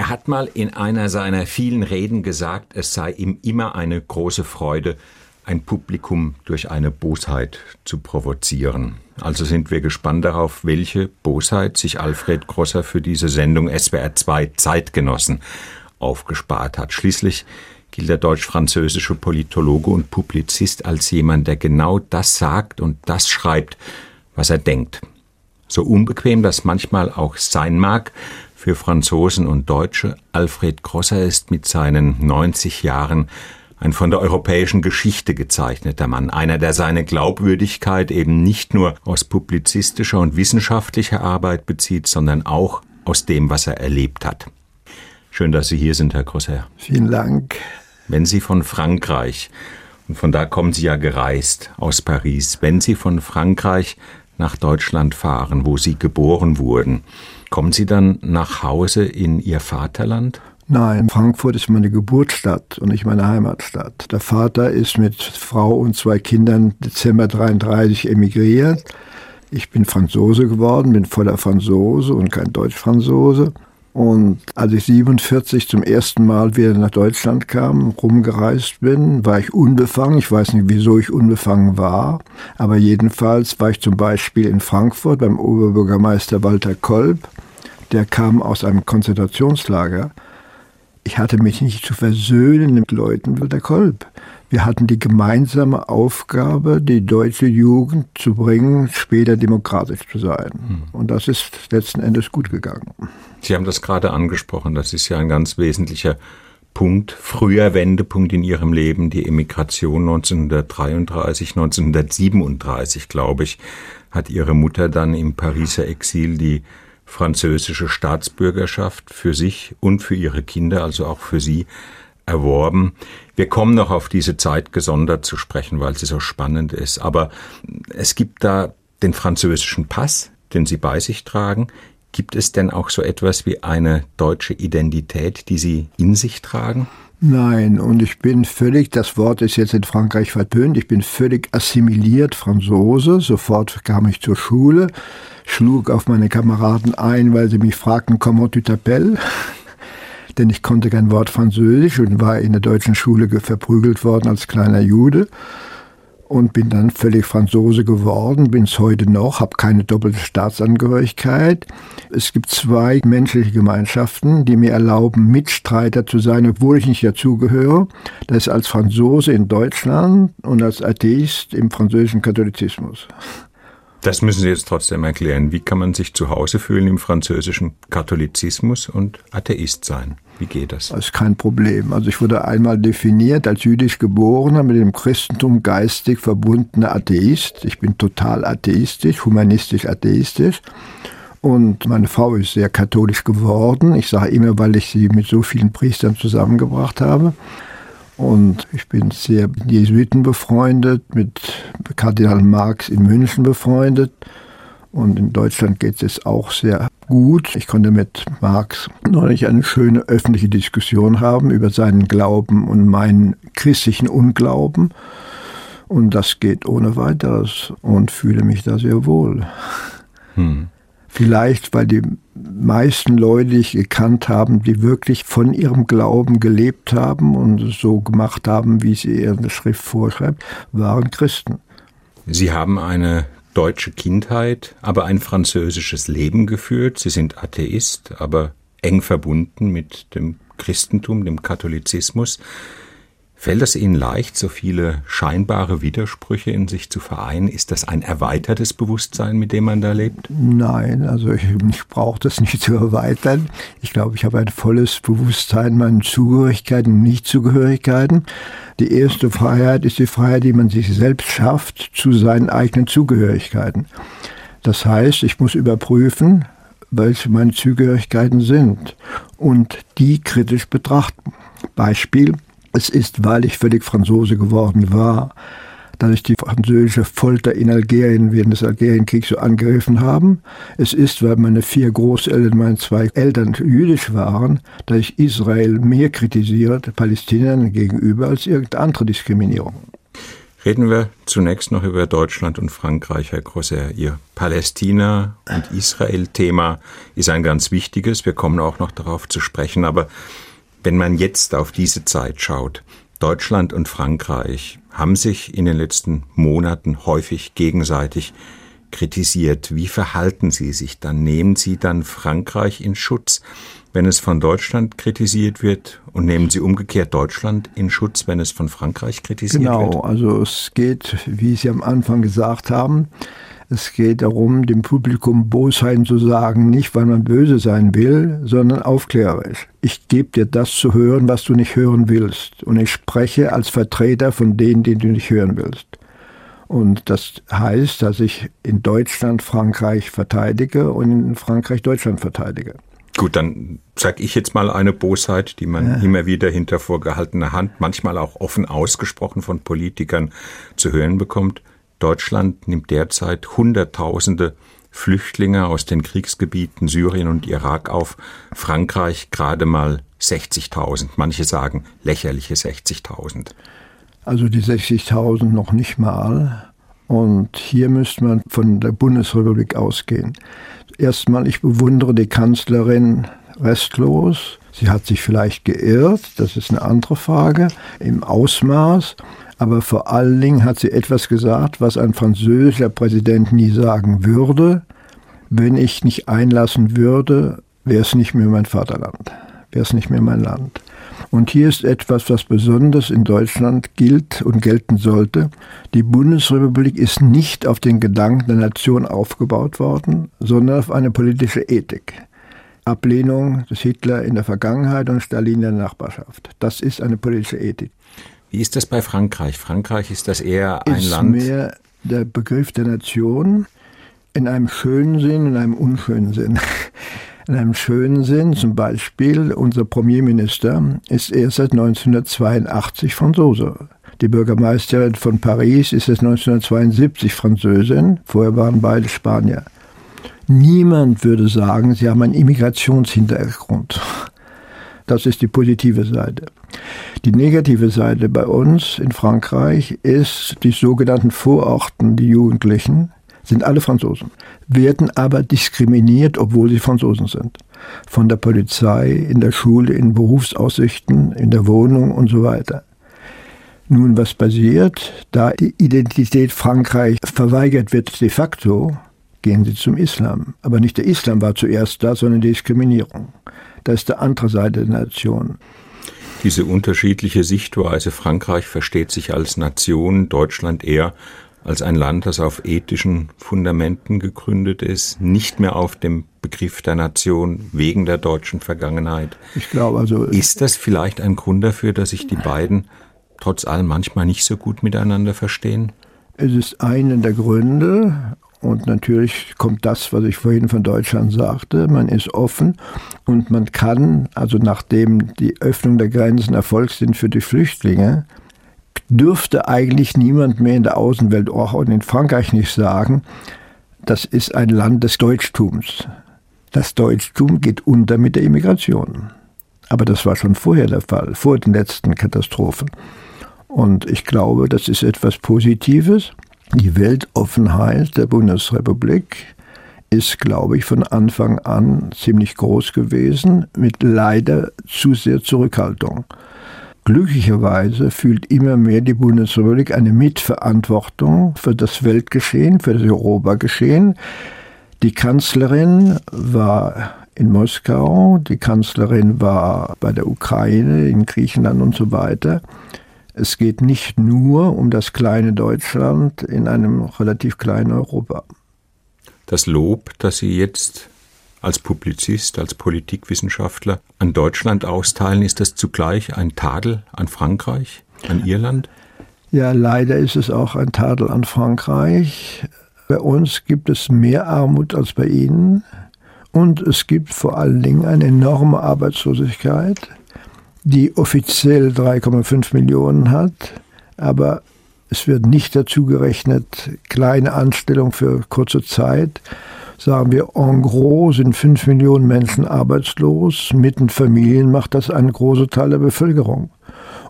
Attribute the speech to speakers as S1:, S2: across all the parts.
S1: Er hat mal in einer seiner vielen Reden gesagt, es sei ihm immer eine große Freude, ein Publikum durch eine Bosheit zu provozieren. Also sind wir gespannt darauf, welche Bosheit sich Alfred Grosser für diese Sendung SWR 2 Zeitgenossen aufgespart hat. Schließlich gilt der deutsch-französische Politologe und Publizist als jemand, der genau das sagt und das schreibt, was er denkt. So unbequem das manchmal auch sein mag, für Franzosen und Deutsche, Alfred Grosser ist mit seinen 90 Jahren ein von der europäischen Geschichte gezeichneter Mann, einer, der seine Glaubwürdigkeit eben nicht nur aus publizistischer und wissenschaftlicher Arbeit bezieht, sondern auch aus dem, was er erlebt hat. Schön, dass Sie hier sind, Herr Grosser.
S2: Vielen Dank.
S1: Wenn Sie von Frankreich, und von da kommen Sie ja gereist aus Paris, wenn Sie von Frankreich nach Deutschland fahren, wo Sie geboren wurden, kommen Sie dann nach Hause in Ihr Vaterland?
S2: Nein, Frankfurt ist meine Geburtsstadt und nicht meine Heimatstadt. Der Vater ist mit Frau und zwei Kindern Dezember 33 emigriert. Ich bin Franzose geworden, bin voller Franzose und kein Deutsch-Franzose. Und als ich 47 zum ersten Mal wieder nach Deutschland kam, rumgereist bin, war ich unbefangen. Ich weiß nicht, wieso ich unbefangen war. Aber jedenfalls war ich zum Beispiel in Frankfurt beim Oberbürgermeister Walter Kolb. Der kam aus einem Konzentrationslager ich hatte mich nicht zu versöhnen mit Leuten wie der Kolb. Wir hatten die gemeinsame Aufgabe, die deutsche Jugend zu bringen, später demokratisch zu sein. Hm. Und das ist letzten Endes gut gegangen.
S1: Sie haben das gerade angesprochen. Das ist ja ein ganz wesentlicher Punkt, früher Wendepunkt in Ihrem Leben, die Emigration 1933, 1937, glaube ich, hat Ihre Mutter dann im Pariser Exil die französische Staatsbürgerschaft für sich und für ihre Kinder, also auch für sie, erworben. Wir kommen noch auf diese Zeit gesondert zu sprechen, weil sie so spannend ist. Aber es gibt da den französischen Pass, den Sie bei sich tragen. Gibt es denn auch so etwas wie eine deutsche Identität, die Sie in sich tragen?
S2: Nein, und ich bin völlig, das Wort ist jetzt in Frankreich vertönt, ich bin völlig assimiliert Franzose. Sofort kam ich zur Schule, schlug auf meine Kameraden ein, weil sie mich fragten, comment tu t'appelles? Denn ich konnte kein Wort Französisch und war in der deutschen Schule verprügelt worden als kleiner Jude und bin dann völlig Franzose geworden, bin es heute noch, habe keine doppelte Staatsangehörigkeit. Es gibt zwei menschliche Gemeinschaften, die mir erlauben, Mitstreiter zu sein, obwohl ich nicht dazugehöre. Das ist als Franzose in Deutschland und als Atheist im französischen Katholizismus.
S1: Das müssen Sie jetzt trotzdem erklären. Wie kann man sich zu Hause fühlen im französischen Katholizismus und Atheist sein? Wie geht das?
S2: Das ist kein Problem. Also ich wurde einmal definiert als jüdisch geborener, mit dem Christentum geistig verbundener Atheist. Ich bin total atheistisch, humanistisch atheistisch. Und meine Frau ist sehr katholisch geworden. Ich sage immer, weil ich sie mit so vielen Priestern zusammengebracht habe. Und ich bin sehr mit Jesuiten befreundet, mit Kardinal Marx in München befreundet. Und in Deutschland geht es auch sehr gut. Ich konnte mit Marx neulich eine schöne öffentliche Diskussion haben über seinen Glauben und meinen christlichen Unglauben. Und das geht ohne weiteres und fühle mich da sehr wohl. Hm. Vielleicht, weil die meisten Leute, die ich gekannt haben, die wirklich von ihrem Glauben gelebt haben und so gemacht haben, wie sie ihre Schrift vorschreibt, waren Christen.
S1: Sie haben eine deutsche Kindheit, aber ein französisches Leben geführt. Sie sind Atheist, aber eng verbunden mit dem Christentum, dem Katholizismus. Fällt es Ihnen leicht, so viele scheinbare Widersprüche in sich zu vereinen? Ist das ein erweitertes Bewusstsein, mit dem man da lebt?
S2: Nein, also ich, ich brauche das nicht zu erweitern. Ich glaube, ich habe ein volles Bewusstsein meinen Zugehörigkeiten und Nichtzugehörigkeiten. Die erste Freiheit ist die Freiheit, die man sich selbst schafft zu seinen eigenen Zugehörigkeiten. Das heißt, ich muss überprüfen, welche meine Zugehörigkeiten sind und die kritisch betrachten. Beispiel, es ist, weil ich völlig Franzose geworden war, dass ich die französische Folter in Algerien während des Algerienkriegs so angegriffen haben. Es ist, weil meine vier Großeltern, meine zwei Eltern jüdisch waren, dass ich Israel mehr kritisiert, Palästinensern gegenüber, als irgendeine andere Diskriminierung.
S1: Reden wir zunächst noch über Deutschland und Frankreich, Herr Grosser. Ihr Palästina- und Israel-Thema ist ein ganz wichtiges. Wir kommen auch noch darauf zu sprechen. Aber wenn man jetzt auf diese Zeit schaut, Deutschland und Frankreich haben sich in den letzten Monaten häufig gegenseitig kritisiert. Wie verhalten Sie sich dann? Nehmen Sie dann Frankreich in Schutz? wenn es von Deutschland kritisiert wird und nehmen Sie umgekehrt Deutschland in Schutz, wenn es von Frankreich kritisiert
S2: genau,
S1: wird?
S2: Genau, also es geht, wie Sie am Anfang gesagt haben, es geht darum, dem Publikum Bosheim zu sagen, nicht weil man böse sein will, sondern aufklärerisch. Ich gebe dir das zu hören, was du nicht hören willst. Und ich spreche als Vertreter von denen, die du nicht hören willst. Und das heißt, dass ich in Deutschland Frankreich verteidige und in Frankreich Deutschland verteidige.
S1: Gut, dann sage ich jetzt mal eine Bosheit, die man ja. immer wieder hinter vorgehaltener Hand, manchmal auch offen ausgesprochen von Politikern zu hören bekommt. Deutschland nimmt derzeit Hunderttausende Flüchtlinge aus den Kriegsgebieten Syrien und Irak auf, Frankreich gerade mal 60.000. Manche sagen lächerliche 60.000.
S2: Also die 60.000 noch nicht mal. Und hier müsste man von der Bundesrepublik ausgehen. Erstmal, ich bewundere die Kanzlerin restlos. Sie hat sich vielleicht geirrt, das ist eine andere Frage, im Ausmaß. Aber vor allen Dingen hat sie etwas gesagt, was ein französischer Präsident nie sagen würde. Wenn ich nicht einlassen würde, wäre es nicht mehr mein Vaterland, wäre es nicht mehr mein Land. Und hier ist etwas, was besonders in Deutschland gilt und gelten sollte. Die Bundesrepublik ist nicht auf den Gedanken der Nation aufgebaut worden, sondern auf eine politische Ethik. Ablehnung des Hitler in der Vergangenheit und Stalin in der Nachbarschaft. Das ist eine politische Ethik.
S1: Wie ist das bei Frankreich? Frankreich ist das eher ein
S2: ist
S1: Land.
S2: mehr der Begriff der Nation in einem schönen Sinn, in einem unschönen Sinn in einem schönen Sinn. Zum Beispiel unser Premierminister ist erst seit 1982 Franzose. Die Bürgermeisterin von Paris ist seit 1972 Französin. Vorher waren beide Spanier. Niemand würde sagen, sie haben einen Immigrationshintergrund. Das ist die positive Seite. Die negative Seite bei uns in Frankreich ist die sogenannten Vororten, die Jugendlichen, sind alle Franzosen, werden aber diskriminiert, obwohl sie Franzosen sind. Von der Polizei, in der Schule, in Berufsaussichten, in der Wohnung und so weiter. Nun, was passiert? Da die Identität Frankreich verweigert wird de facto, gehen sie zum Islam. Aber nicht der Islam war zuerst da, sondern die Diskriminierung. Das ist die andere Seite der Nation.
S1: Diese unterschiedliche Sichtweise, Frankreich versteht sich als Nation, Deutschland eher als ein Land, das auf ethischen Fundamenten gegründet ist, nicht mehr auf dem Begriff der Nation wegen der deutschen Vergangenheit.
S2: Ich glaube also.
S1: Ist das vielleicht ein Grund dafür, dass sich die beiden trotz allem manchmal nicht so gut miteinander verstehen?
S2: Es ist einer der Gründe. Und natürlich kommt das, was ich vorhin von Deutschland sagte. Man ist offen und man kann, also nachdem die Öffnung der Grenzen erfolgt sind für die Flüchtlinge, dürfte eigentlich niemand mehr in der Außenwelt, auch in Frankreich nicht sagen, das ist ein Land des Deutschtums. Das Deutschtum geht unter mit der Immigration. Aber das war schon vorher der Fall, vor den letzten Katastrophen. Und ich glaube, das ist etwas Positives. Die Weltoffenheit der Bundesrepublik ist, glaube ich, von Anfang an ziemlich groß gewesen, mit leider zu sehr Zurückhaltung. Glücklicherweise fühlt immer mehr die Bundesrepublik eine Mitverantwortung für das Weltgeschehen, für das Europageschehen. Die Kanzlerin war in Moskau, die Kanzlerin war bei der Ukraine, in Griechenland und so weiter. Es geht nicht nur um das kleine Deutschland in einem relativ kleinen Europa.
S1: Das Lob, das Sie jetzt als Publizist, als Politikwissenschaftler an Deutschland austeilen, ist das zugleich ein Tadel an Frankreich, an Irland?
S2: Ja, leider ist es auch ein Tadel an Frankreich. Bei uns gibt es mehr Armut als bei Ihnen und es gibt vor allen Dingen eine enorme Arbeitslosigkeit, die offiziell 3,5 Millionen hat, aber es wird nicht dazu gerechnet, kleine Anstellung für kurze Zeit sagen wir, en gros sind fünf Millionen Menschen arbeitslos. Mit den Familien macht das einen großen Teil der Bevölkerung.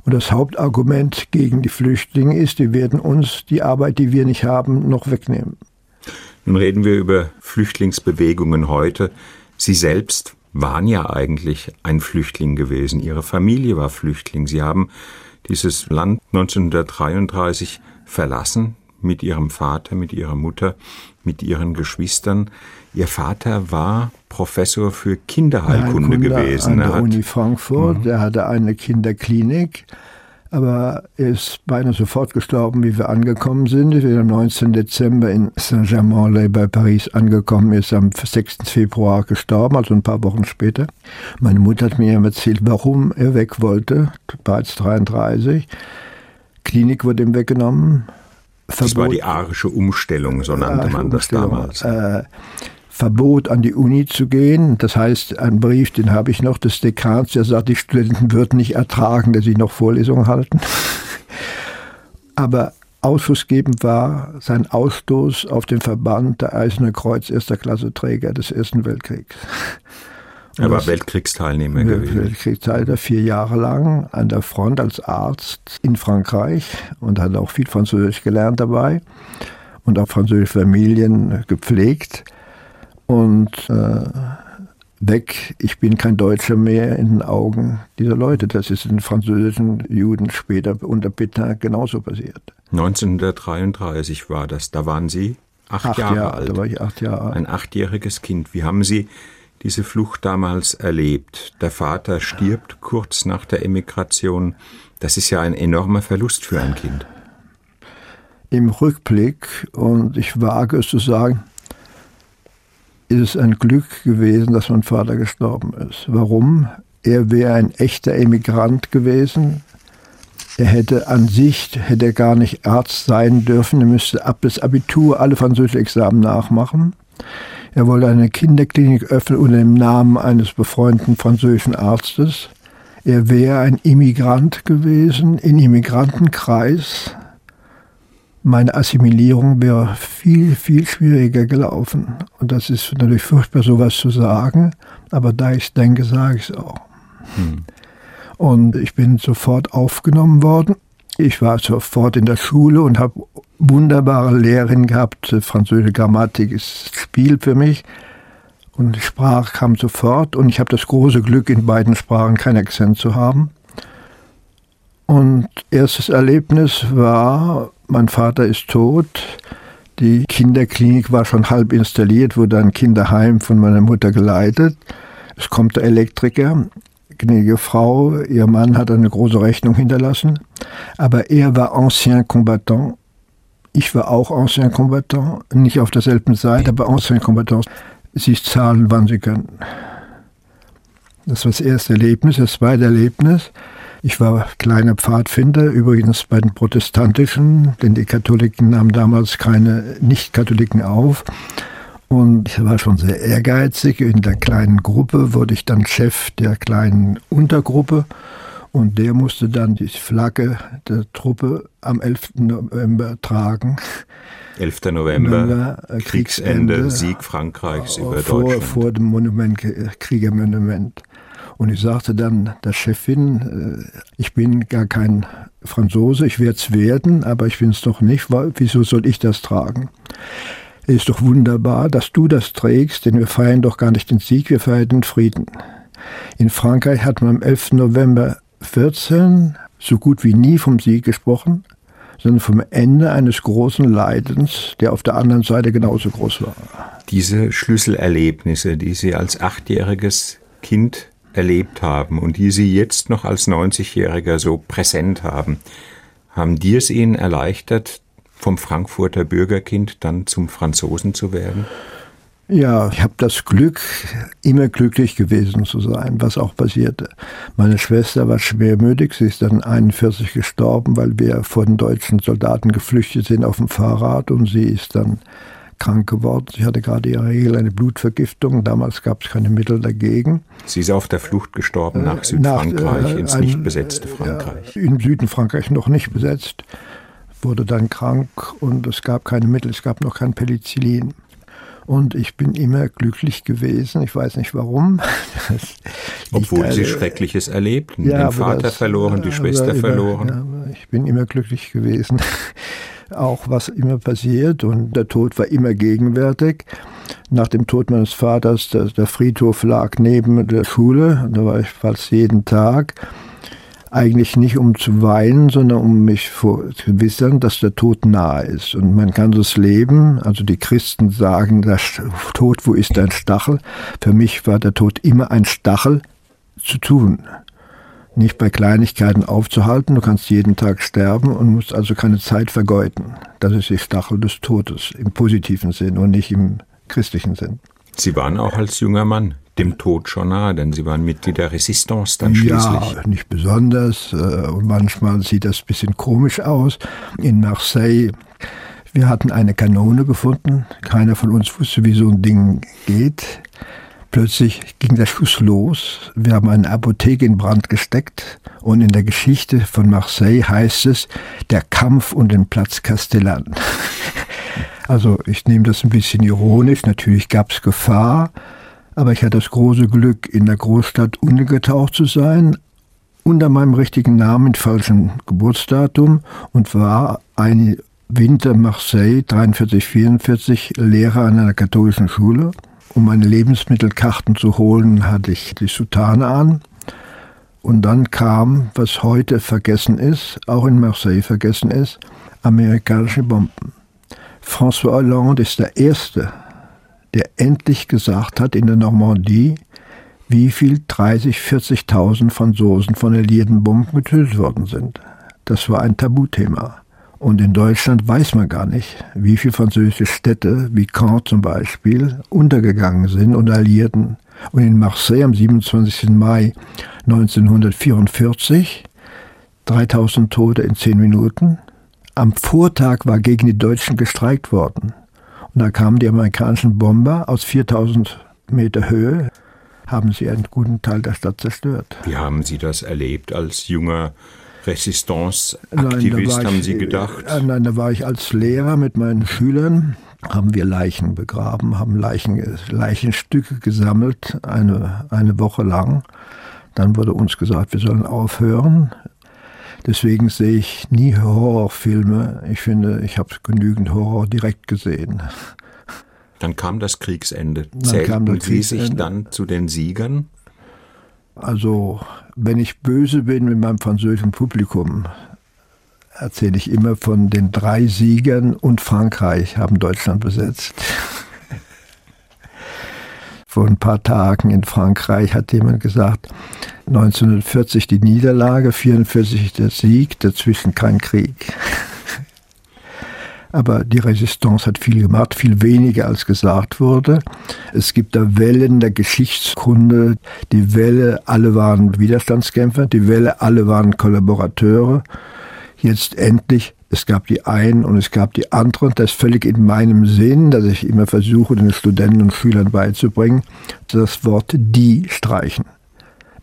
S2: Und das Hauptargument gegen die Flüchtlinge ist, die werden uns die Arbeit, die wir nicht haben, noch wegnehmen.
S1: Nun reden wir über Flüchtlingsbewegungen heute. Sie selbst waren ja eigentlich ein Flüchtling gewesen. Ihre Familie war Flüchtling. Sie haben dieses Land 1933 verlassen mit ihrem Vater, mit ihrer Mutter, mit ihren Geschwistern. Ihr Vater war Professor für Kinderheilkunde gewesen.
S2: An der Uni Frankfurt. Mhm. Er hatte eine Kinderklinik aber er ist beinahe sofort gestorben, wie wir angekommen sind. Wir sind am 19. Dezember in Saint-Germain-en-Laye bei Paris angekommen, er ist am 6. Februar gestorben, also ein paar Wochen später. Meine Mutter hat mir erzählt, warum er weg wollte, bereits 33. Klinik wurde ihm weggenommen.
S1: Verbot, das war die arische Umstellung, so nannte man das damals. Äh,
S2: Verbot, an die Uni zu gehen. Das heißt, ein Brief, den habe ich noch des Dekans, der sagt, die Studenten würden nicht ertragen, dass sie noch Vorlesungen halten. Aber ausschlussgebend war sein Ausstoß auf den Verband der Eiserne Kreuz erster Klasse Träger des Ersten Weltkriegs.
S1: Er war Weltkriegsteilnehmer gewesen.
S2: Weltkriegsteilnehmer vier Jahre lang an der Front als Arzt in Frankreich und hat auch viel Französisch gelernt dabei und auch französische Familien gepflegt und äh, weg, ich bin kein Deutscher mehr in den Augen dieser Leute. Das ist den französischen Juden später unter Petain genauso passiert.
S1: 1933 war das, da waren Sie acht, acht Jahre, Jahre alt.
S2: Da war ich acht Jahre alt.
S1: Ein achtjähriges Kind. Wie haben Sie diese Flucht damals erlebt? Der Vater stirbt kurz nach der Emigration. Das ist ja ein enormer Verlust für ein Kind.
S2: Im Rückblick, und ich wage es zu sagen, ist es ein Glück gewesen, dass mein Vater gestorben ist. Warum? Er wäre ein echter Emigrant gewesen. Er hätte an sich, hätte er gar nicht Arzt sein dürfen. Er müsste ab das Abitur alle französische Examen nachmachen. Er wollte eine Kinderklinik öffnen unter dem Namen eines befreundeten französischen Arztes. Er wäre ein Immigrant gewesen, in Immigrantenkreis, meine Assimilierung wäre viel, viel schwieriger gelaufen. Und das ist natürlich furchtbar, sowas zu sagen, aber da ich es denke, sage ich es auch. Hm. Und ich bin sofort aufgenommen worden. Ich war sofort in der Schule und habe wunderbare Lehrerin gehabt. Französische Grammatik ist Spiel für mich. Und die Sprache kam sofort. Und ich habe das große Glück, in beiden Sprachen keinen Akzent zu haben. Und erstes Erlebnis war, mein Vater ist tot. Die Kinderklinik war schon halb installiert, wurde ein Kinderheim von meiner Mutter geleitet. Es kommt der Elektriker, gnädige Frau, ihr Mann hat eine große Rechnung hinterlassen, aber er war Ancien Combattant. Ich war auch Ancien Combattant, nicht auf derselben Seite, aber Ancien Combattant. Sie zahlen, wann sie können. Das war das erste Erlebnis. Das zweite Erlebnis, ich war kleiner Pfadfinder, übrigens bei den Protestantischen, denn die Katholiken nahmen damals keine Nicht-Katholiken auf. Und ich war schon sehr ehrgeizig. In der kleinen Gruppe wurde ich dann Chef der kleinen Untergruppe. Und der musste dann die Flagge der Truppe am 11. November tragen.
S1: 11. November, November äh, Kriegsende, Kriegsende, Sieg Frankreichs über
S2: vor,
S1: Deutschland.
S2: Vor dem Monument, Kriegermonument. Und ich sagte dann der Chefin, äh, ich bin gar kein Franzose, ich werde es werden, aber ich bin es doch nicht. Wieso soll ich das tragen? Es ist doch wunderbar, dass du das trägst, denn wir feiern doch gar nicht den Sieg, wir feiern den Frieden. In Frankreich hat man am 11. November 14 so gut wie nie vom Sieg gesprochen, sondern vom Ende eines großen Leidens, der auf der anderen Seite genauso groß war.
S1: Diese Schlüsselerlebnisse, die Sie als achtjähriges Kind erlebt haben und die Sie jetzt noch als 90-Jähriger so präsent haben, haben die es Ihnen erleichtert, vom Frankfurter Bürgerkind dann zum Franzosen zu werden?
S2: Ja, ich habe das Glück, immer glücklich gewesen zu sein, was auch passierte. Meine Schwester war schwermütig, sie ist dann 41 gestorben, weil wir vor den deutschen Soldaten geflüchtet sind auf dem Fahrrad und sie ist dann krank geworden. Sie hatte gerade ihre Regel eine Blutvergiftung. Damals gab es keine Mittel dagegen.
S1: Sie ist auf der Flucht gestorben nach Südfrankreich, nach, äh, ins nicht besetzte Frankreich.
S2: Äh, Im Süden Frankreich noch nicht besetzt. Wurde dann krank und es gab keine Mittel, es gab noch kein Penicillin. Und ich bin immer glücklich gewesen. Ich weiß nicht warum.
S1: Obwohl Sie Schreckliches erlebten. Ja, Den Vater das, verloren, die Schwester immer, verloren.
S2: Ja, ich bin immer glücklich gewesen. Auch was immer passiert. Und der Tod war immer gegenwärtig. Nach dem Tod meines Vaters, der, der Friedhof lag neben der Schule. Da war ich fast jeden Tag eigentlich nicht um zu weinen, sondern um mich zu gewissern, dass der Tod nahe ist. Und man kann das Leben, also die Christen sagen, der Tod, wo ist dein Stachel? Für mich war der Tod immer ein Stachel zu tun. Nicht bei Kleinigkeiten aufzuhalten, du kannst jeden Tag sterben und musst also keine Zeit vergeuden. Das ist die Stachel des Todes im positiven Sinn und nicht im christlichen Sinn.
S1: Sie waren auch als junger Mann dem Tod schon nahe, denn Sie waren Mitglied der Resistance dann schließlich.
S2: Ja, nicht besonders. Äh, und manchmal sieht das ein bisschen komisch aus. In Marseille, wir hatten eine Kanone gefunden. Keiner von uns wusste, wie so ein Ding geht. Plötzlich ging der Schuss los. Wir haben eine Apotheke in Brand gesteckt. Und in der Geschichte von Marseille heißt es, der Kampf um den Platz Castellan. Also ich nehme das ein bisschen ironisch. Natürlich gab es Gefahr. Aber ich hatte das große Glück, in der Großstadt untergetaucht zu sein, unter meinem richtigen Namen, falschem Geburtsdatum und war ein Winter Marseille 43, 44 Lehrer an einer katholischen Schule. Um meine Lebensmittelkarten zu holen, hatte ich die Soutane an. Und dann kam, was heute vergessen ist, auch in Marseille vergessen ist, amerikanische Bomben. François Hollande ist der Erste, der endlich gesagt hat in der Normandie, wie viel 30, 40.000 Franzosen von alliierten Bomben getötet worden sind. Das war ein Tabuthema. Und in Deutschland weiß man gar nicht, wie viele französische Städte, wie Caen zum Beispiel, untergegangen sind und Alliierten. Und in Marseille am 27. Mai 1944 3000 Tote in 10 Minuten. Am Vortag war gegen die Deutschen gestreikt worden. Und da kamen die amerikanischen Bomber aus 4000 Meter Höhe, haben sie einen guten Teil der Stadt zerstört.
S1: Wie haben Sie das erlebt als junger Resistance-Aktivist, haben Sie gedacht?
S2: Äh, nein, da war ich als Lehrer mit meinen Schülern, haben wir Leichen begraben, haben Leichen, Leichenstücke gesammelt, eine, eine Woche lang. Dann wurde uns gesagt, wir sollen aufhören. Deswegen sehe ich nie Horrorfilme. Ich finde, ich habe genügend Horror direkt gesehen.
S1: Dann kam das Kriegsende. Dann Zählten das Sie Kriegsende. sich dann zu den Siegern?
S2: Also, wenn ich böse bin mit meinem französischen Publikum, erzähle ich immer von den drei Siegern und Frankreich haben Deutschland besetzt vor ein paar Tagen in Frankreich hat jemand gesagt, 1940 die Niederlage, 1944 der Sieg, dazwischen kein Krieg. Aber die Resistance hat viel gemacht, viel weniger als gesagt wurde. Es gibt da Wellen der Geschichtskunde. Die Welle, alle waren Widerstandskämpfer, die Welle, alle waren Kollaborateure. Jetzt endlich es gab die einen und es gab die anderen. Das ist völlig in meinem Sinn, dass ich immer versuche, den Studenten und Schülern beizubringen, das Wort die streichen.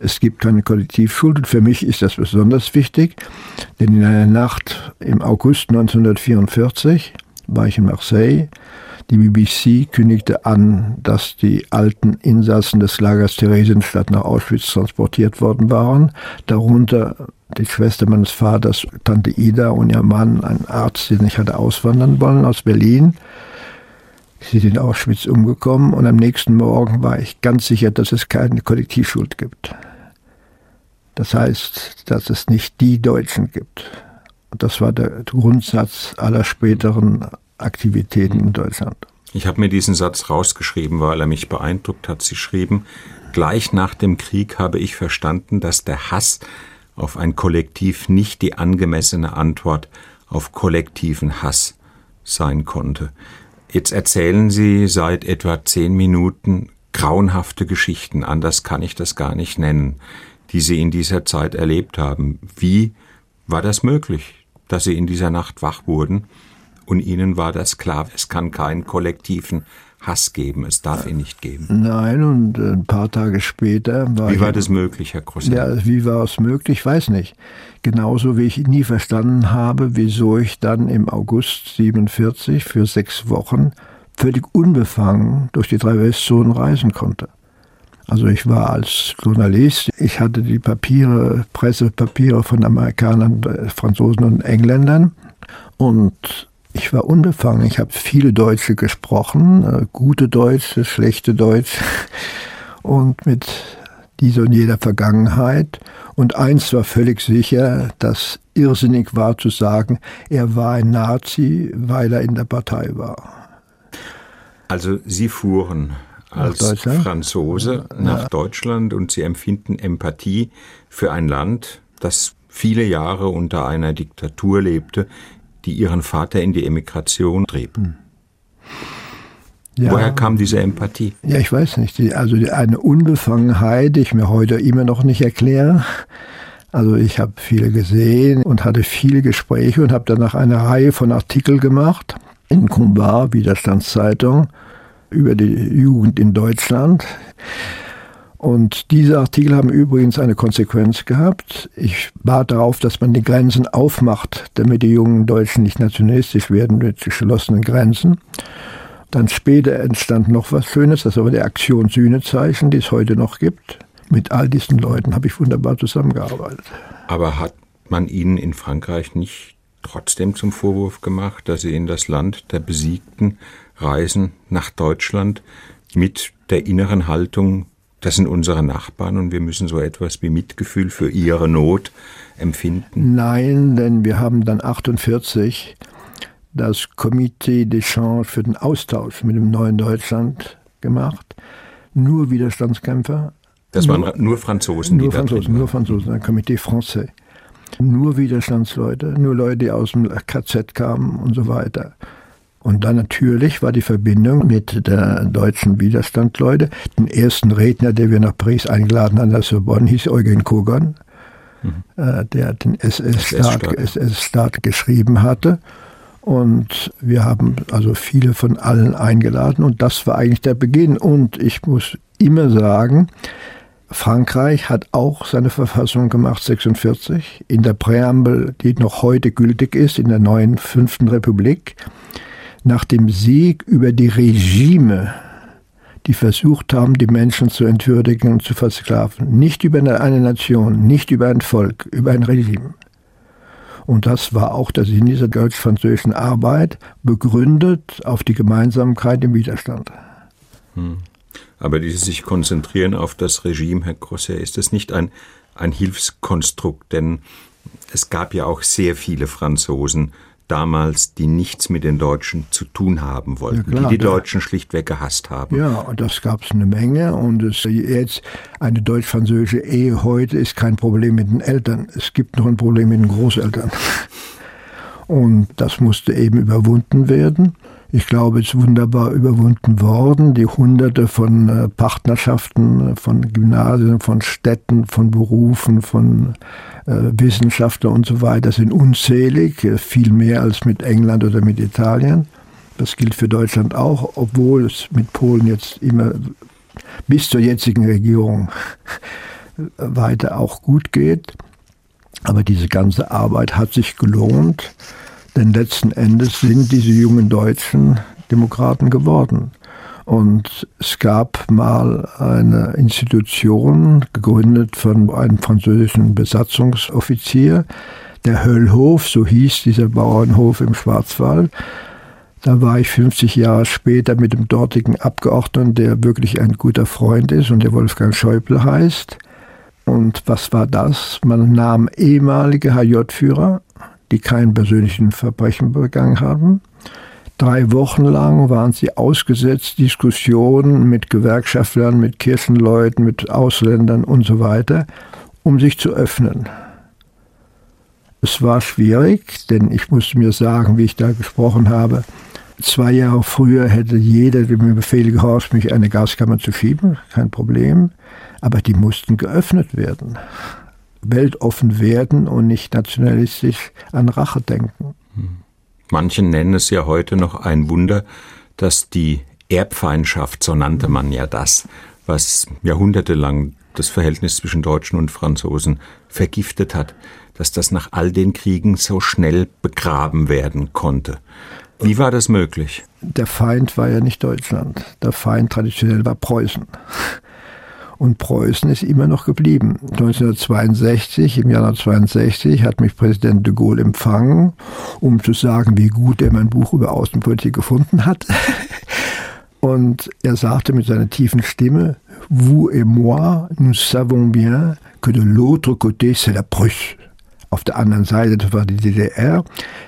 S2: Es gibt keine Kollektivschuld und für mich ist das besonders wichtig, denn in einer Nacht im August 1944 war ich in Marseille. Die BBC kündigte an, dass die alten Insassen des Lagers Theresienstadt nach Auschwitz transportiert worden waren, darunter die Schwester meines Vaters, Tante Ida und ihr Mann, ein Arzt, den ich hatte auswandern wollen aus Berlin. Sie sind in Auschwitz umgekommen und am nächsten Morgen war ich ganz sicher, dass es keine Kollektivschuld gibt. Das heißt, dass es nicht die Deutschen gibt. Und das war der Grundsatz aller späteren Aktivitäten in Deutschland.
S1: Ich habe mir diesen Satz rausgeschrieben, weil er mich beeindruckt hat. Sie schrieben, gleich nach dem Krieg habe ich verstanden, dass der Hass auf ein Kollektiv nicht die angemessene Antwort auf kollektiven Hass sein konnte. Jetzt erzählen Sie seit etwa zehn Minuten grauenhafte Geschichten, anders kann ich das gar nicht nennen, die Sie in dieser Zeit erlebt haben. Wie war das möglich, dass Sie in dieser Nacht wach wurden und Ihnen war das klar, es kann keinen kollektiven Hass geben. Es darf ihn nicht geben.
S2: Nein, und ein paar Tage später
S1: war. Wie war das möglich, Herr Grossel?
S2: Ja, wie war es möglich? Ich weiß nicht. Genauso wie ich nie verstanden habe, wieso ich dann im August 47 für sechs Wochen völlig unbefangen durch die drei Westzonen reisen konnte. Also ich war als Journalist, ich hatte die Papiere, Pressepapiere von Amerikanern, Franzosen und Engländern und ich war unbefangen. Ich habe viele Deutsche gesprochen, äh, gute Deutsche, schlechte Deutsche und mit dieser und jeder Vergangenheit. Und eins war völlig sicher, dass irrsinnig war zu sagen, er war ein Nazi, weil er in der Partei war.
S1: Also Sie fuhren als Franzose nach ja. Deutschland und Sie empfinden Empathie für ein Land, das viele Jahre unter einer Diktatur lebte, die Ihren Vater in die Emigration trieb. Hm. Ja. Woher kam diese Empathie?
S2: Ja, ich weiß nicht. Also eine Unbefangenheit, die ich mir heute immer noch nicht erkläre. Also ich habe viele gesehen und hatte viele Gespräche und habe danach eine Reihe von Artikeln gemacht in Kumbar, Widerstandszeitung, über die Jugend in Deutschland. Und diese Artikel haben übrigens eine Konsequenz gehabt. Ich bat darauf, dass man die Grenzen aufmacht, damit die jungen Deutschen nicht nationalistisch werden mit geschlossenen Grenzen. Dann später entstand noch was Schönes, das war die Aktion Sühnezeichen, die es heute noch gibt. Mit all diesen Leuten habe ich wunderbar zusammengearbeitet.
S1: Aber hat man Ihnen in Frankreich nicht trotzdem zum Vorwurf gemacht, dass Sie in das Land der Besiegten reisen, nach Deutschland, mit der inneren Haltung, das sind unsere Nachbarn und wir müssen so etwas wie Mitgefühl für ihre Not empfinden?
S2: Nein, denn wir haben dann 48 das Komitee d'Echange für den Austausch mit dem neuen Deutschland gemacht. Nur Widerstandskämpfer.
S1: Das nur, waren nur Franzosen,
S2: nur die Franzosen, da Nur Franzosen, ein Komitee Français. Nur Widerstandsleute, nur Leute, die aus dem KZ kamen und so weiter. Und dann natürlich war die Verbindung mit der deutschen Widerstandsleute. Den ersten Redner, den wir nach Paris eingeladen haben, der Sorbonne, hieß Eugen Kogan, mhm. äh, der den SS-Staat SS geschrieben hatte. Und wir haben also viele von allen eingeladen und das war eigentlich der Beginn. Und ich muss immer sagen, Frankreich hat auch seine Verfassung gemacht, 46, in der Präambel, die noch heute gültig ist, in der neuen fünften Republik, nach dem Sieg über die Regime, die versucht haben, die Menschen zu entwürdigen und zu versklaven. Nicht über eine Nation, nicht über ein Volk, über ein Regime. Und das war auch der Sinn dieser deutsch-französischen Arbeit, begründet auf die Gemeinsamkeit im Widerstand.
S1: Hm. Aber dieses sich konzentrieren auf das Regime, Herr Grosset, ist das nicht ein, ein Hilfskonstrukt? Denn es gab ja auch sehr viele Franzosen, damals, die nichts mit den Deutschen zu tun haben wollten, klar, die die Deutschen schlichtweg gehasst haben.
S2: Ja, und das gab es eine Menge. Und es, jetzt eine deutsch-französische Ehe heute ist kein Problem mit den Eltern. Es gibt noch ein Problem mit den Großeltern. Und das musste eben überwunden werden. Ich glaube, es ist wunderbar überwunden worden. Die Hunderte von äh, Partnerschaften, von Gymnasien, von Städten, von Berufen, von äh, Wissenschaftlern und so weiter sind unzählig, äh, viel mehr als mit England oder mit Italien. Das gilt für Deutschland auch, obwohl es mit Polen jetzt immer bis zur jetzigen Regierung weiter auch gut geht. Aber diese ganze Arbeit hat sich gelohnt. Denn letzten Endes sind diese jungen Deutschen Demokraten geworden. Und es gab mal eine Institution, gegründet von einem französischen Besatzungsoffizier, der Höllhof, so hieß dieser Bauernhof im Schwarzwald. Da war ich 50 Jahre später mit dem dortigen Abgeordneten, der wirklich ein guter Freund ist und der Wolfgang Schäuble heißt. Und was war das? Man nahm ehemalige HJ-Führer, die kein persönlichen Verbrechen begangen haben. Drei Wochen lang waren sie ausgesetzt, Diskussionen mit Gewerkschaftlern, mit Kirchenleuten, mit Ausländern und so weiter, um sich zu öffnen. Es war schwierig, denn ich musste mir sagen, wie ich da gesprochen habe, zwei Jahre früher hätte jeder dem Befehl gehorcht, mich eine Gaskammer zu schieben, kein Problem, aber die mussten geöffnet werden weltoffen werden und nicht nationalistisch an Rache denken.
S1: Manche nennen es ja heute noch ein Wunder, dass die Erbfeindschaft, so nannte man ja das, was jahrhundertelang das Verhältnis zwischen Deutschen und Franzosen vergiftet hat, dass das nach all den Kriegen so schnell begraben werden konnte. Wie war das möglich?
S2: Der Feind war ja nicht Deutschland. Der Feind traditionell war Preußen. Und Preußen ist immer noch geblieben. 1962, im Januar 62, hat mich Präsident de Gaulle empfangen, um zu sagen, wie gut er mein Buch über Außenpolitik gefunden hat. Und er sagte mit seiner tiefen Stimme, Vous et moi, nous savons bien que de l'autre côté, c'est la Prusse. Auf der anderen Seite, das war die DDR,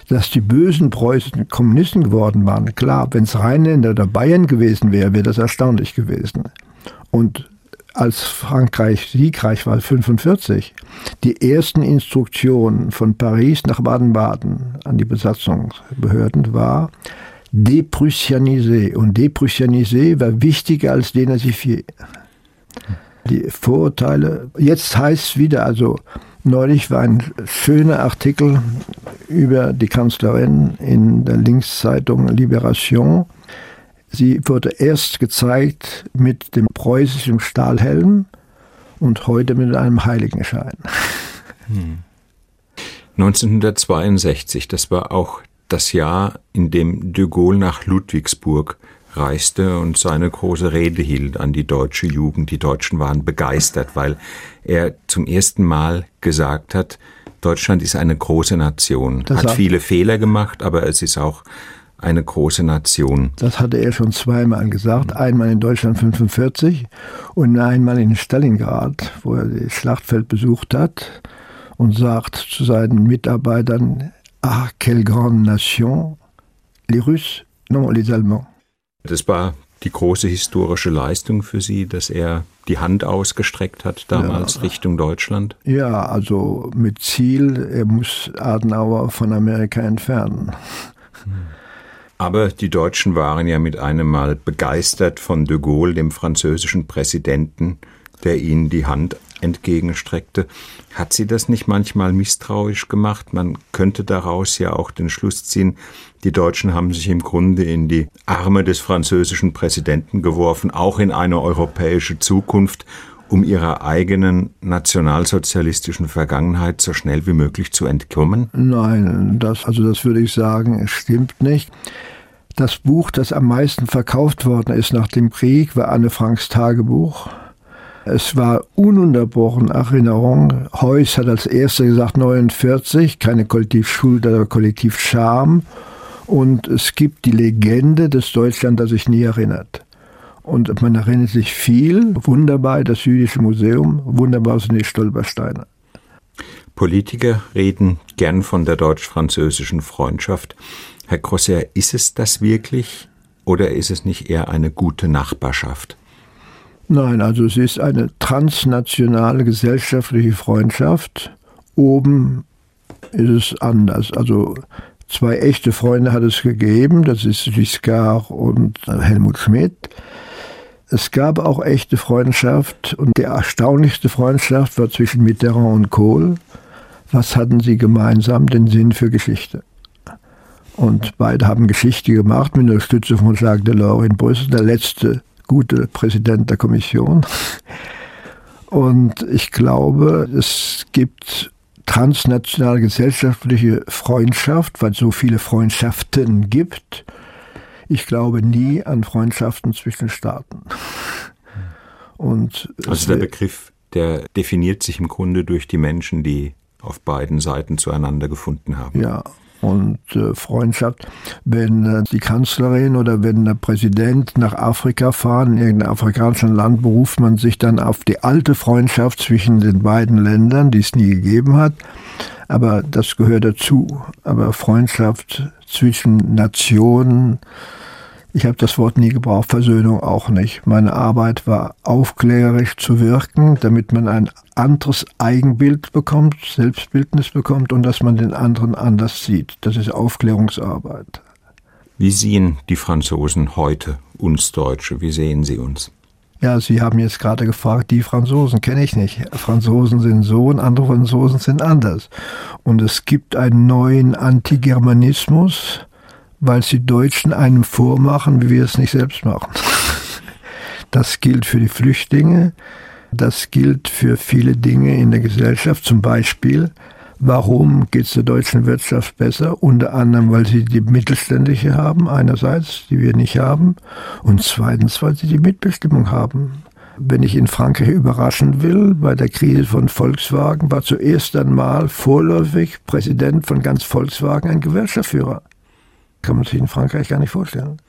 S2: dass die bösen preußischen Kommunisten geworden waren. Klar, wenn es Rheinländer oder Bayern gewesen wäre, wäre das erstaunlich gewesen. Und als Frankreich siegreich war, 1945, die ersten Instruktionen von Paris nach Baden-Baden an die Besatzungsbehörden war, deprussianisier. Und deprussianisier war wichtiger als denazifier. Die Vorurteile, jetzt heißt es wieder, also neulich war ein schöner Artikel über die Kanzlerin in der Linkszeitung Liberation, Sie wurde erst gezeigt mit dem preußischen Stahlhelm und heute mit einem Heiligenschein.
S1: Hm. 1962, das war auch das Jahr, in dem de Gaulle nach Ludwigsburg reiste und seine große Rede hielt an die deutsche Jugend. Die Deutschen waren begeistert, weil er zum ersten Mal gesagt hat, Deutschland ist eine große Nation, das hat viele Fehler gemacht, aber es ist auch eine große Nation.
S2: Das hatte er schon zweimal gesagt. Einmal in Deutschland 45 und einmal in Stalingrad, wo er das Schlachtfeld besucht hat und sagt zu seinen Mitarbeitern, Ah, quelle grande nation, les Russes, non, les Allemands.
S1: Das war die große historische Leistung für Sie, dass er die Hand ausgestreckt hat damals ja. Richtung Deutschland?
S2: Ja, also mit Ziel, er muss Adenauer von Amerika entfernen. Hm.
S1: Aber die Deutschen waren ja mit einem Mal begeistert von de Gaulle, dem französischen Präsidenten, der ihnen die Hand entgegenstreckte. Hat sie das nicht manchmal misstrauisch gemacht? Man könnte daraus ja auch den Schluss ziehen, die Deutschen haben sich im Grunde in die Arme des französischen Präsidenten geworfen, auch in eine europäische Zukunft, um ihrer eigenen nationalsozialistischen Vergangenheit so schnell wie möglich zu entkommen?
S2: Nein, das, also das würde ich sagen, stimmt nicht. Das Buch, das am meisten verkauft worden ist nach dem Krieg, war Anne Franks Tagebuch. Es war ununterbrochen Erinnerung. Heuss hat als erster gesagt 49, keine Kollektivschuld, aber Kollektivscham. Und es gibt die Legende des Deutschland, das sich nie erinnert. Und man erinnert sich viel. Wunderbar, das Jüdische Museum. Wunderbar sind die Stolpersteine.
S1: Politiker reden gern von der deutsch-französischen Freundschaft. Herr Grosser, ist es das wirklich oder ist es nicht eher eine gute Nachbarschaft?
S2: Nein, also es ist eine transnationale gesellschaftliche Freundschaft. Oben ist es anders. Also zwei echte Freunde hat es gegeben, das ist Giscard und Helmut Schmidt. Es gab auch echte Freundschaft und die erstaunlichste Freundschaft war zwischen Mitterrand und Kohl. Was hatten sie gemeinsam? Den Sinn für Geschichte. Und beide haben Geschichte gemacht mit der Stütze von Jacques Delors in Brüssel, der letzte gute Präsident der Kommission. Und ich glaube, es gibt transnationale gesellschaftliche Freundschaft, weil es so viele Freundschaften gibt. Ich glaube nie an Freundschaften zwischen Staaten.
S1: Und also der Begriff, der definiert sich im Grunde durch die Menschen, die auf beiden Seiten zueinander gefunden haben.
S2: Ja, und äh, Freundschaft. Wenn äh, die Kanzlerin oder wenn der Präsident nach Afrika fahren, in irgendein afrikanischen Land, beruft man sich dann auf die alte Freundschaft zwischen den beiden Ländern, die es nie gegeben hat. Aber das gehört dazu. Aber Freundschaft zwischen Nationen, ich habe das Wort nie gebraucht, Versöhnung auch nicht. Meine Arbeit war aufklärerisch zu wirken, damit man ein anderes Eigenbild bekommt, Selbstbildnis bekommt und dass man den anderen anders sieht. Das ist Aufklärungsarbeit.
S1: Wie sehen die Franzosen heute uns Deutsche? Wie sehen sie uns?
S2: Ja, Sie haben jetzt gerade gefragt, die Franzosen kenne ich nicht. Franzosen sind so und andere Franzosen sind anders. Und es gibt einen neuen Antigermanismus, weil sie Deutschen einem vormachen, wie wir es nicht selbst machen. Das gilt für die Flüchtlinge, das gilt für viele Dinge in der Gesellschaft, zum Beispiel, Warum geht es der deutschen Wirtschaft besser? Unter anderem, weil sie die Mittelständische haben, einerseits, die wir nicht haben, und zweitens, weil sie die Mitbestimmung haben. Wenn ich in Frankreich überraschen will, bei der Krise von Volkswagen war zuerst einmal vorläufig Präsident von ganz Volkswagen ein Gewerkschaftsführer. Kann man sich in Frankreich gar nicht vorstellen.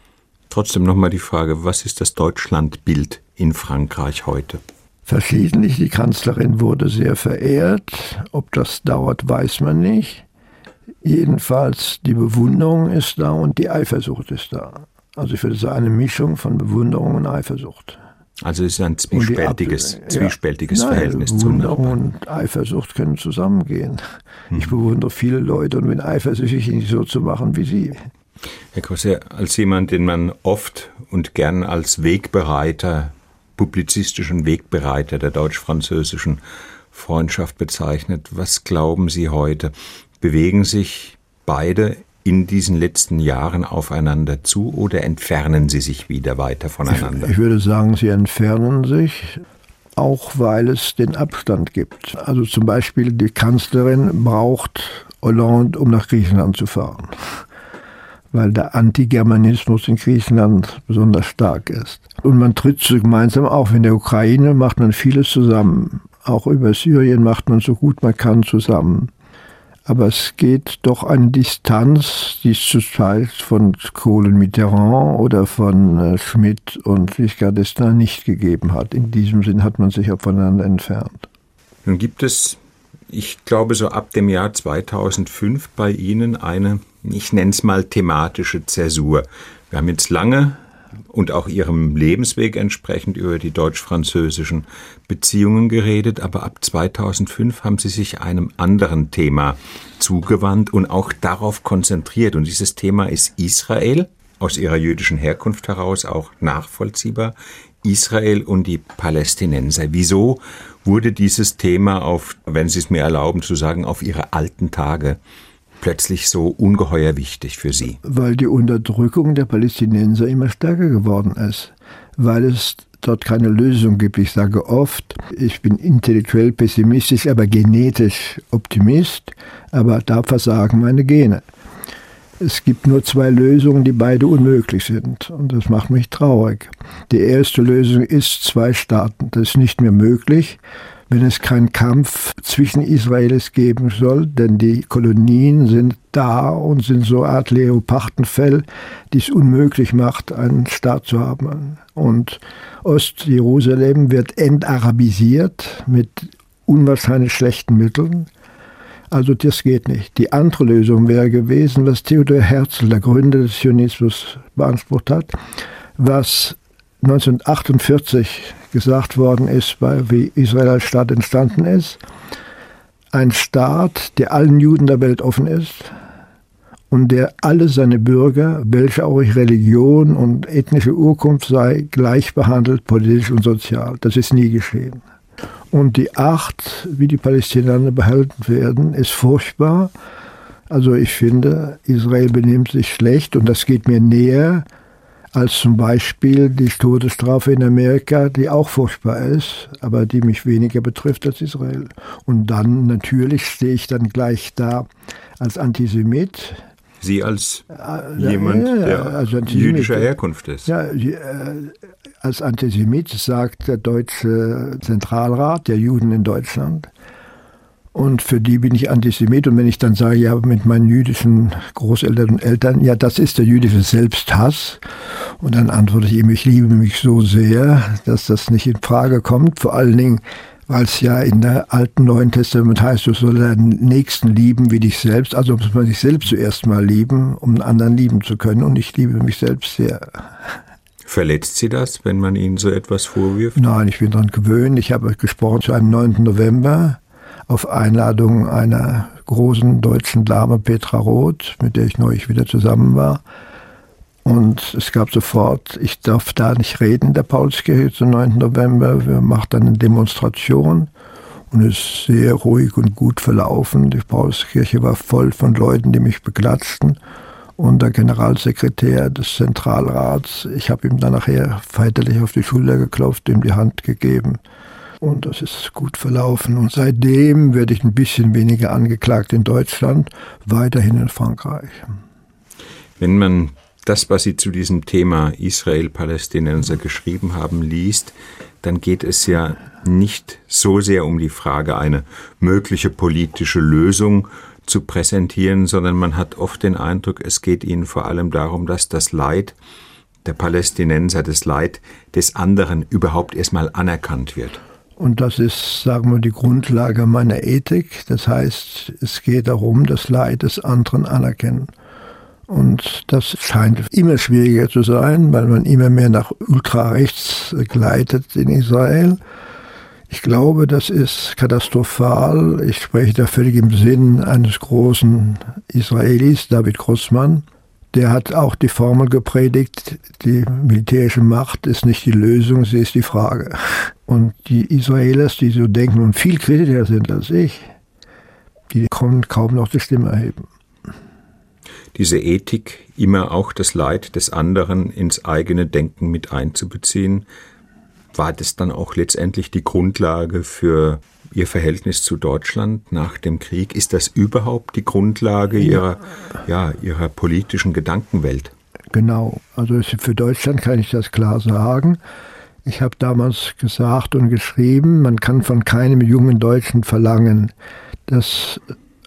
S1: Trotzdem nochmal die Frage, was ist das Deutschlandbild in Frankreich heute?
S2: Verschiedentlich, die Kanzlerin wurde sehr verehrt. Ob das dauert, weiß man nicht. Jedenfalls die Bewunderung ist da und die Eifersucht ist da. Also ich würde sagen, eine Mischung von Bewunderung und Eifersucht.
S1: Also es ist ein zwiespältiges, Ab zwiespältiges
S2: ja.
S1: Verhältnis
S2: zu Bewunderung und Eifersucht können zusammengehen. Hm. Ich bewundere viele Leute und bin eifersüchtig, nicht so zu machen wie Sie.
S1: Herr Kosser, als jemand, den man oft und gern als Wegbereiter, publizistischen Wegbereiter der deutsch-französischen Freundschaft bezeichnet, was glauben Sie heute? Bewegen sich beide in diesen letzten Jahren aufeinander zu oder entfernen sie sich wieder weiter voneinander?
S2: Ich, ich würde sagen, sie entfernen sich auch weil es den Abstand gibt. Also zum Beispiel die Kanzlerin braucht Hollande, um nach Griechenland zu fahren weil der Antigermanismus in Griechenland besonders stark ist. Und man tritt so gemeinsam auf. In der Ukraine macht man vieles zusammen. Auch über Syrien macht man so gut man kann zusammen. Aber es geht doch eine Distanz, die es zur Zeit von Kohlen Mitterrand oder von äh, Schmidt und Giscard d'Estaing nicht gegeben hat. In diesem Sinn hat man sich auch voneinander entfernt.
S1: Nun gibt es, ich glaube, so ab dem Jahr 2005 bei Ihnen eine ich nenne es mal thematische Zäsur. Wir haben jetzt lange und auch ihrem Lebensweg entsprechend über die deutsch-französischen Beziehungen geredet, aber ab 2005 haben sie sich einem anderen Thema zugewandt und auch darauf konzentriert. Und dieses Thema ist Israel, aus ihrer jüdischen Herkunft heraus auch nachvollziehbar, Israel und die Palästinenser. Wieso wurde dieses Thema auf, wenn Sie es mir erlauben zu sagen, auf ihre alten Tage plötzlich so ungeheuer wichtig für Sie?
S2: Weil die Unterdrückung der Palästinenser immer stärker geworden ist. Weil es dort keine Lösung gibt. Ich sage oft, ich bin intellektuell pessimistisch, aber genetisch Optimist, aber da versagen meine Gene. Es gibt nur zwei Lösungen, die beide unmöglich sind. Und das macht mich traurig. Die erste Lösung ist zwei Staaten. Das ist nicht mehr möglich wenn es keinen Kampf zwischen Israelis geben soll, denn die Kolonien sind da und sind so eine Art Leopardenfell, die es unmöglich macht, einen Staat zu haben. Und Ostjerusalem wird entarabisiert mit unwahrscheinlich schlechten Mitteln. Also das geht nicht. Die andere Lösung wäre gewesen, was Theodor Herzl, der Gründer des Zionismus, beansprucht hat, was 1948 gesagt worden ist, wie Israel als Staat entstanden ist. Ein Staat, der allen Juden der Welt offen ist und der alle seine Bürger, welche auch Religion und ethnische Urkunft sei, gleich behandelt, politisch und sozial. Das ist nie geschehen. Und die Art, wie die Palästinenser behalten werden, ist furchtbar. Also ich finde, Israel benimmt sich schlecht und das geht mir näher als zum Beispiel die Todesstrafe in Amerika, die auch furchtbar ist, aber die mich weniger betrifft als Israel. Und dann natürlich stehe ich dann gleich da als Antisemit.
S1: Sie als äh, jemand, ja, der also jüdischer Herkunft ist.
S2: Ja, äh, als Antisemit sagt der Deutsche Zentralrat der Juden in Deutschland, und für die bin ich Antisemit. Und wenn ich dann sage, ja, mit meinen jüdischen Großeltern und Eltern, ja, das ist der jüdische Selbsthass. Und dann antworte ich ihm, ich liebe mich so sehr, dass das nicht in Frage kommt. Vor allen Dingen, weil es ja in der alten Neuen Testament heißt, du sollst deinen Nächsten lieben wie dich selbst. Also muss man sich selbst zuerst mal lieben, um einen anderen lieben zu können. Und ich liebe mich selbst sehr.
S1: Verletzt Sie das, wenn man Ihnen so etwas vorwirft?
S2: Nein, ich bin daran gewöhnt. Ich habe gesprochen zu einem 9. November auf Einladung einer großen deutschen Dame, Petra Roth, mit der ich neulich wieder zusammen war. Und es gab sofort, ich darf da nicht reden, der Paulskirche zum 9. November. Wir machten eine Demonstration und es ist sehr ruhig und gut verlaufen. Die Paulskirche war voll von Leuten, die mich beklatschten. Und der Generalsekretär des Zentralrats, ich habe ihm dann nachher feierlich auf die Schulter geklopft, ihm die Hand gegeben. Und das ist gut verlaufen. Und seitdem werde ich ein bisschen weniger angeklagt in Deutschland, weiterhin in Frankreich.
S1: Wenn man das, was Sie zu diesem Thema Israel-Palästinenser geschrieben haben, liest, dann geht es ja nicht so sehr um die Frage, eine mögliche politische Lösung zu präsentieren, sondern man hat oft den Eindruck, es geht Ihnen vor allem darum, dass das Leid der Palästinenser, das Leid des anderen überhaupt erstmal anerkannt wird.
S2: Und das ist, sagen wir, die Grundlage meiner Ethik. Das heißt, es geht darum, das Leid des anderen anerkennen. Und das scheint immer schwieriger zu sein, weil man immer mehr nach ultrarechts gleitet in Israel. Ich glaube, das ist katastrophal. Ich spreche da völlig im Sinn eines großen Israelis, David Grossmann. Der hat auch die Formel gepredigt, die militärische Macht ist nicht die Lösung, sie ist die Frage. Und die Israelis, die so denken und viel kritischer sind als ich, die kommen kaum noch die Stimme erheben
S1: diese Ethik, immer auch das Leid des anderen ins eigene Denken mit einzubeziehen, war das dann auch letztendlich die Grundlage für Ihr Verhältnis zu Deutschland nach dem Krieg? Ist das überhaupt die Grundlage Ihrer, ja, Ihrer politischen Gedankenwelt?
S2: Genau, also für Deutschland kann ich das klar sagen. Ich habe damals gesagt und geschrieben, man kann von keinem jungen Deutschen verlangen, das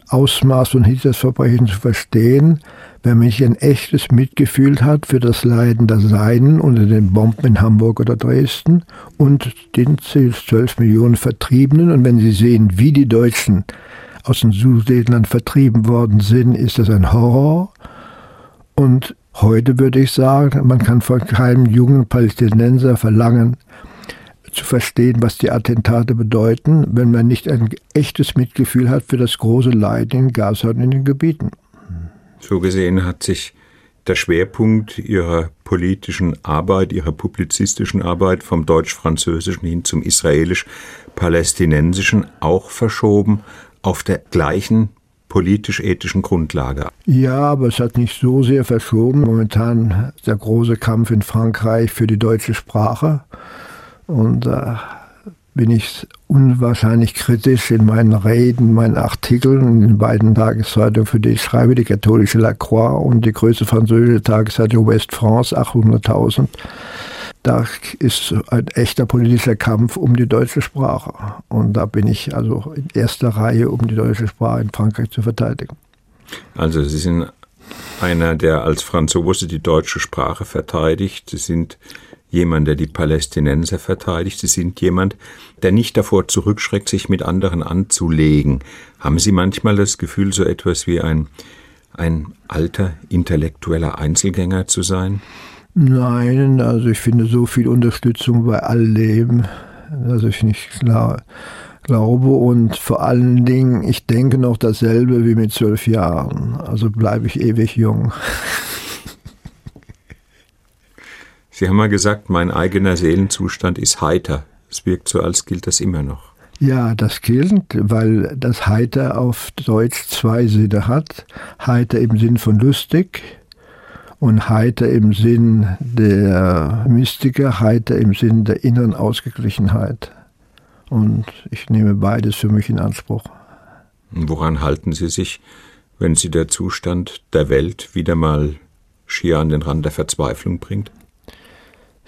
S2: Ausmaß von Hitlers Verbrechen zu verstehen, wenn man nicht ein echtes Mitgefühl hat für das Leiden der Seinen unter den Bomben in Hamburg oder Dresden und den 12 Millionen Vertriebenen. Und wenn Sie sehen, wie die Deutschen aus den Sudetenland vertrieben worden sind, ist das ein Horror. Und heute würde ich sagen, man kann von keinem jungen Palästinenser verlangen, zu verstehen, was die Attentate bedeuten, wenn man nicht ein echtes Mitgefühl hat für das große Leid in Gaza und in den Gebieten.
S1: So gesehen hat sich der Schwerpunkt ihrer politischen Arbeit, ihrer publizistischen Arbeit vom deutsch-französischen hin zum israelisch-palästinensischen auch verschoben auf der gleichen politisch-ethischen Grundlage.
S2: Ja, aber es hat nicht so sehr verschoben. Momentan der große Kampf in Frankreich für die deutsche Sprache. Und äh, bin ich unwahrscheinlich kritisch in meinen Reden, meinen Artikeln in den beiden Tageszeitungen, für die ich schreibe, die katholische La Croix und die größte französische Tageszeitung West France, 800.000. Da ist ein echter politischer Kampf um die deutsche Sprache. Und da bin ich also in erster Reihe, um die deutsche Sprache in Frankreich zu verteidigen.
S1: Also Sie sind einer, der als Franzose die deutsche Sprache verteidigt. Sie sind jemand, der die Palästinenser verteidigt. Sie sind jemand, der nicht davor zurückschreckt, sich mit anderen anzulegen. Haben Sie manchmal das Gefühl, so etwas wie ein, ein alter intellektueller Einzelgänger zu sein?
S2: Nein, also ich finde so viel Unterstützung bei alledem, dass ich nicht klar glaube und vor allen Dingen, ich denke noch dasselbe wie mit zwölf Jahren. Also bleibe ich ewig jung.
S1: Sie haben mal gesagt, mein eigener Seelenzustand ist heiter. Es wirkt so, als gilt das immer noch.
S2: Ja, das gilt, weil das heiter auf Deutsch zwei Sinne hat. Heiter im Sinn von lustig und heiter im Sinn der Mystiker, heiter im Sinn der inneren Ausgeglichenheit. Und ich nehme beides für mich in Anspruch.
S1: Woran halten Sie sich, wenn Sie der Zustand der Welt wieder mal schier an den Rand der Verzweiflung bringt?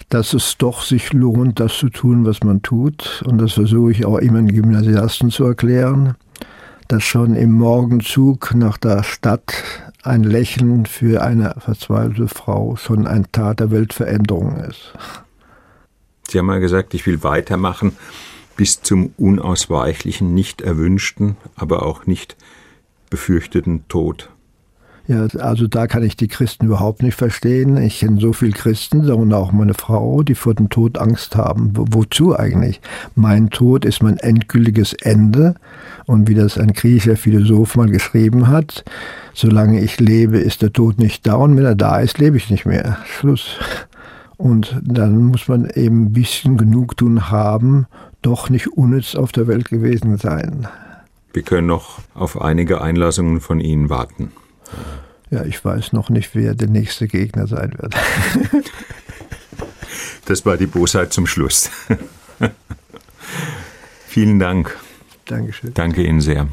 S2: Dass es doch sich lohnt, das zu tun, was man tut. Und das versuche ich auch immer den Gymnasiasten zu erklären, dass schon im Morgenzug nach der Stadt ein Lächeln für eine verzweifelte Frau schon ein Tat der Weltveränderung ist.
S1: Sie haben mal gesagt, ich will weitermachen bis zum unausweichlichen, nicht erwünschten, aber auch nicht befürchteten Tod.
S2: Ja, also da kann ich die Christen überhaupt nicht verstehen. Ich kenne so viele Christen und auch meine Frau, die vor dem Tod Angst haben. Wo, wozu eigentlich? Mein Tod ist mein endgültiges Ende. Und wie das ein griechischer Philosoph mal geschrieben hat, solange ich lebe, ist der Tod nicht da und wenn er da ist, lebe ich nicht mehr. Schluss. Und dann muss man eben ein bisschen Genugtun haben, doch nicht unnütz auf der Welt gewesen sein.
S1: Wir können noch auf einige Einlassungen von Ihnen warten.
S2: Ja, ich weiß noch nicht, wer der nächste Gegner sein wird.
S1: das war die Bosheit zum Schluss. Vielen Dank.
S2: Dankeschön.
S1: Danke Ihnen sehr.